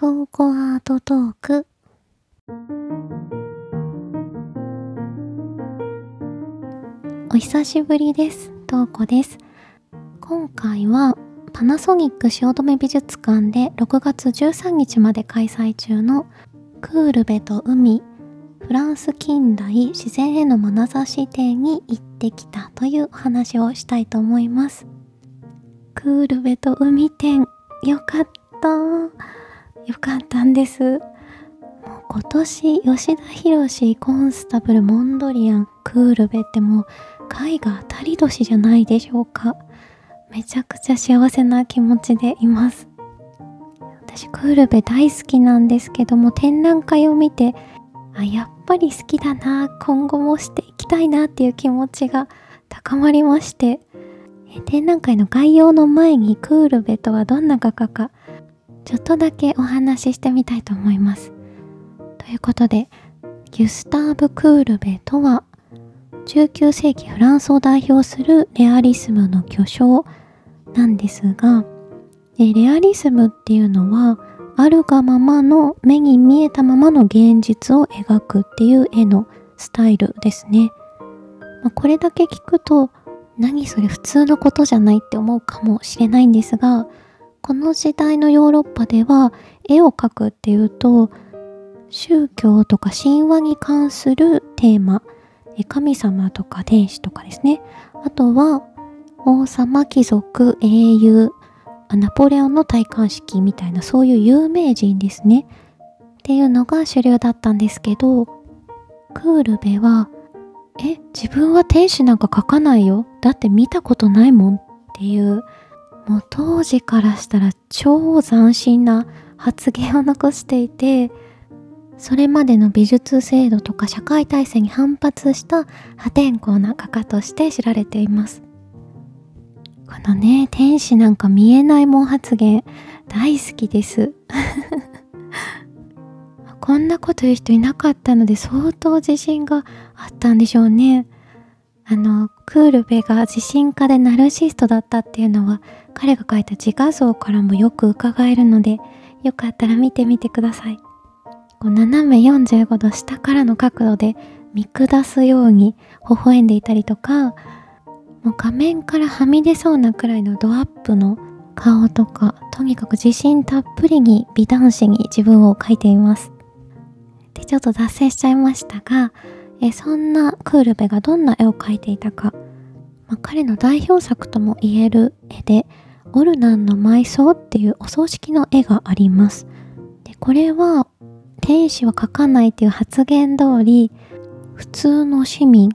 トーコアートトーク。お久しぶりです。トーコです。今回はパナソニック汐留美術館で6月13日まで開催中のクールベと海フランス近代自然への眼差し展に行ってきたというお話をしたいと思います。クールベと海展よかった。よかったんです。もう今年吉田博コンスタブルモンドリアンクールベってもう絵画当たり年じゃないでしょうか。めちゃくちゃ幸せな気持ちでいます。私クールベ大好きなんですけども展覧会を見てあやっぱり好きだな今後もしていきたいなっていう気持ちが高まりまして。展覧会の概要の前にクールベとはどんな画家かちょっとだけお話ししてみたいと思いますということでギュスターブ・クールベとは19世紀フランスを代表するレアリスムの巨匠なんですがレアリスムっていうのはあるがままの目に見えたままの現実を描くっていう絵のスタイルですね。まあ、これだけ聞くと何それ普通のことじゃないって思うかもしれないんですがこの時代のヨーロッパでは絵を描くっていうと宗教とか神話に関するテーマ神様とか天使とかですね。あとは王様貴族英雄ナポレオンの戴冠式みたいなそういう有名人ですね。っていうのが主流だったんですけどクールベはえ自分は天使なんか描かないよ。だって見たことないもんっていうもう当時からしたら超斬新な発言を残していてそれまでの美術制度とか社会体制に反発した破天荒な画家として知られていますこのね天使なんか見えないもん発言大好きです こんなこと言う人いなかったので相当自信があったんでしょうね。あの、クールベが自信家でナルシストだったっていうのは彼が描いた自画像からもよく伺えるのでよかったら見てみてください。こう斜め45度下からの角度で見下すように微笑んでいたりとかもう画面からはみ出そうなくらいのドアップの顔とかとにかく自信たっぷりに美男子に自分を描いています。でちょっと脱線しちゃいましたがえそんなクールベがどんな絵を描いていたか、まあ、彼の代表作とも言える絵でオルナンの埋葬っていうお葬式の絵があります。でこれは天使は描かないっていう発言通り普通の市民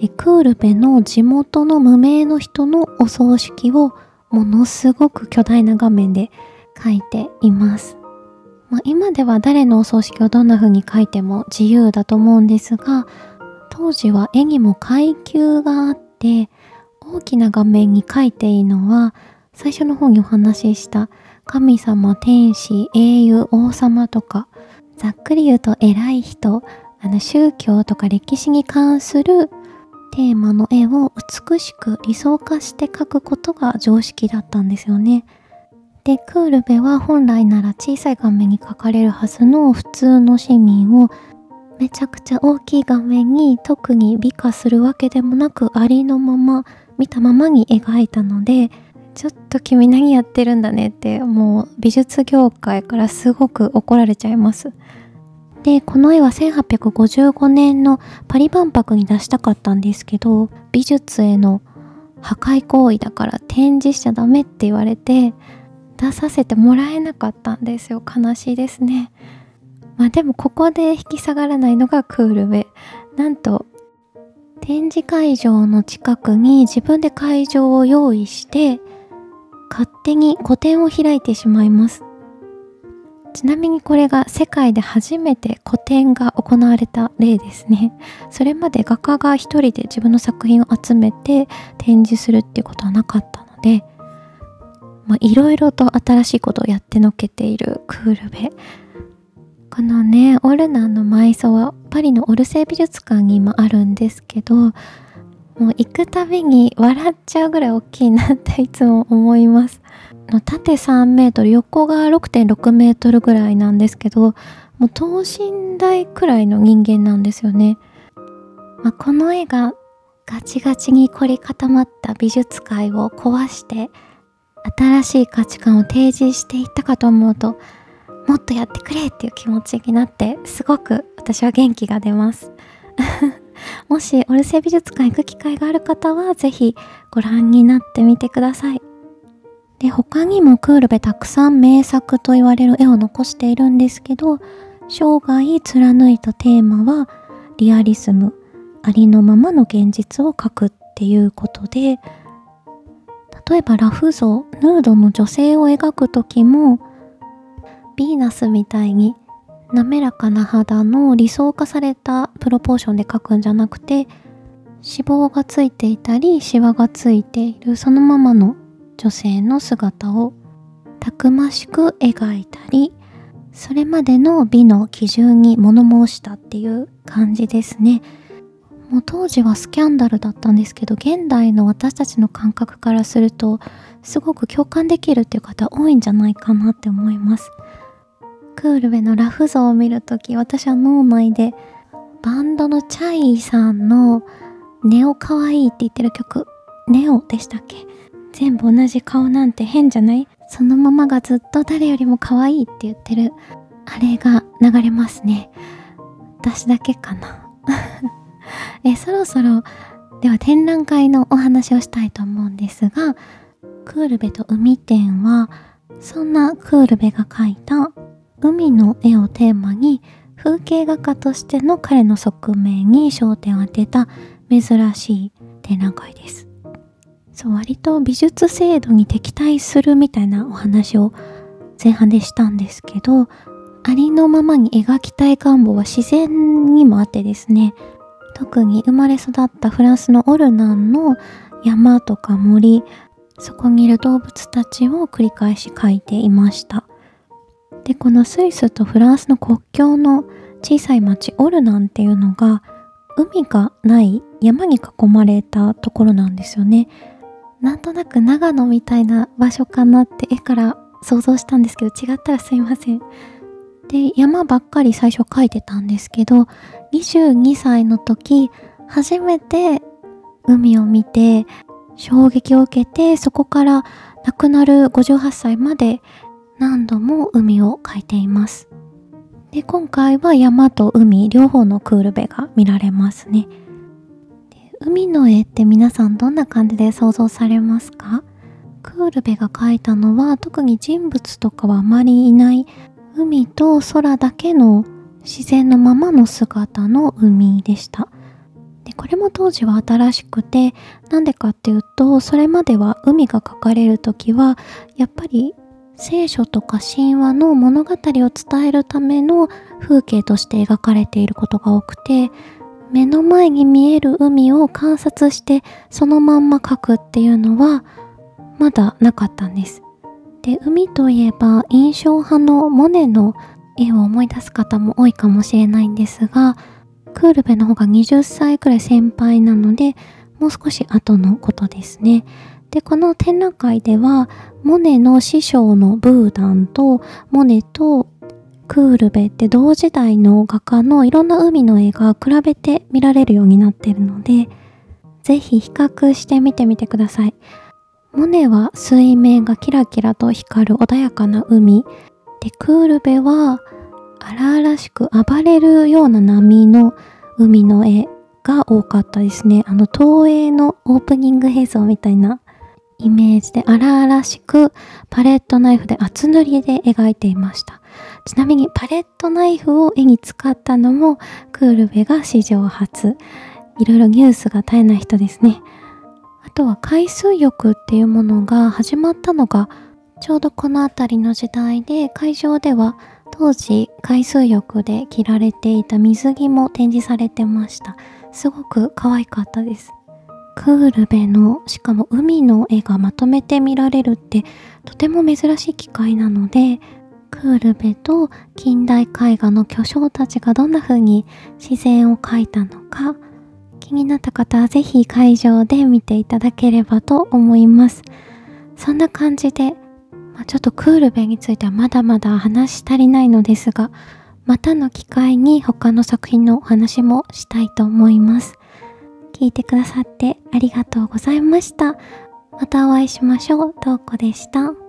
えクールベの地元の無名の人のお葬式をものすごく巨大な画面で描いています。まあ、今では誰のお葬式をどんな風に書いても自由だと思うんですが当時は絵にも階級があって大きな画面に書いていいのは最初の方にお話しした神様天使英雄王様とかざっくり言うと偉い人あの宗教とか歴史に関するテーマの絵を美しく理想化して描くことが常識だったんですよね。でクールベは本来なら小さい画面に描かれるはずの普通の市民をめちゃくちゃ大きい画面に特に美化するわけでもなくありのまま見たままに描いたのでちょっと君何やってるんだねってもう美術業界からすごく怒られちゃいます。でこの絵は1855年のパリ万博に出したかったんですけど美術への破壊行為だから展示しちゃダメって言われて出させてもらえなかったんですよ。悲しいですね。まあでもここで引き下がらないのがクールベなんと展示会場の近くに自分で会場を用意して勝手に個展を開いてしまいます。ちなみにこれが世界で初めて個展が行われた例ですね。それまで画家が一人で自分の作品を集めて展示するっていうことはなかったので、いろいろと新しいことをやってのけているクールベ。このね、オルナンの埋葬はパリのオルセー美術館に今あるんですけど、もう行くたびに笑っちゃうぐらい大きいなっていつも思います。縦3メートル横が6.6メートルぐらいなんですけどもう等身大くらいの人間なんですよね、まあ、この絵がガチガチに凝り固まった美術界を壊して新しい価値観を提示していったかと思うともっとやってくれっていう気持ちになってすごく私は元気が出ます。もしオルセイ美術館行く機会がある方はぜひご覧になってみてください。で他にもクールベたくさん名作と言われる絵を残しているんですけど生涯貫いたテーマはリアリスムありのままの現実を描くっていうことで例えばラフ像ヌードの女性を描く時もヴィーナスみたいに滑らかな肌の理想化されたプロポーションで描くんじゃなくて脂肪がついていたりシワがついているそのままの女性の姿をたくましく描いたりそれまでの美の基準に物申したっていう感じですね。もう当時はスキャンダルだったんですけど現代の私たちの感覚からするとすごく共感できるっていう方多いんじゃないかなって思います。クールベのラフ像を見るとき私は脳内でバンドのチャイさんのネオかわいいって言ってる曲ネオでしたっけ？全部同じ顔なんて変じゃない？そのままがずっと誰よりも可愛いって言ってるあれが流れますね。私だけかな。えそろそろでは展覧会のお話をしたいと思うんですがクールベと海展はそんなクールベが描いた海の絵をテーマに風景画家としての彼の側面に焦点を当てた珍しい展覧会です。そう割と美術制度に敵対するみたいなお話を前半でしたんですけどありのままに描きたい願望は自然にもあってですね特に生まれ育ったフランスのオルナンの山とか森そこにいる動物たちを繰り返し描いていました。でこのスイスとフランスの国境の小さい町オルナンっていうのが海がない山に囲まれたところなんですよね。なんとなく長野みたいな場所かなって絵から想像したんですけど違ったらすいません。で山ばっかり最初描いてたんですけど22歳の時初めて海を見て衝撃を受けてそこから亡くなる58歳まで何度も海を描いています。で今回は山と海両方のクールベが見られますね。海の絵って皆さんどんな感じで想像されますか？クールベが描いたのは特に人物とかはあまりいない海と空だけの自然のままの姿の海でした。でこれも当時は新しくてなんでかっていうとそれまでは海が描かれる時はやっぱり聖書とか神話の物語を伝えるための風景として描かれていることが多くて目の前に見える海を観察してそのまんま描くっていうのはまだなかったんです。で海といえば印象派のモネの絵を思い出す方も多いかもしれないんですがクールベの方が20歳くらい先輩なのでもう少し後のことですねでこの展覧会ではモネの師匠のブーダンとモネとクールベって同時代の画家のいろんな海の絵が比べて見られるようになってるのでぜひ比較してみてみてください。モネは水面がキラキラと光る穏やかな海。で、クールベは荒々しく暴れるような波の海の絵が多かったですね。あの、東映のオープニング映像みたいなイメージで荒々しくパレットナイフで厚塗りで描いていました。ちなみにパレットナイフを絵に使ったのもクールベが史上初。いろいろニュースが絶えない人ですね。あとは海水浴っていうものが始まったのがちょうどこの辺りの時代で会場では当時海水浴で着られていた水着も展示されてました。すごく可愛かったです。クールベのしかも海の絵がまとめて見られるってとても珍しい機会なのでクールベと近代絵画の巨匠たちがどんな風に自然を描いたのか気になった方はぜひ会場で見ていただければと思います。そんな感じでまあ、ちょっとクールベについてはまだまだ話し足りないのですが、またの機会に他の作品のお話もしたいと思います。聞いてくださってありがとうございました。またお会いしましょう。トウコでした。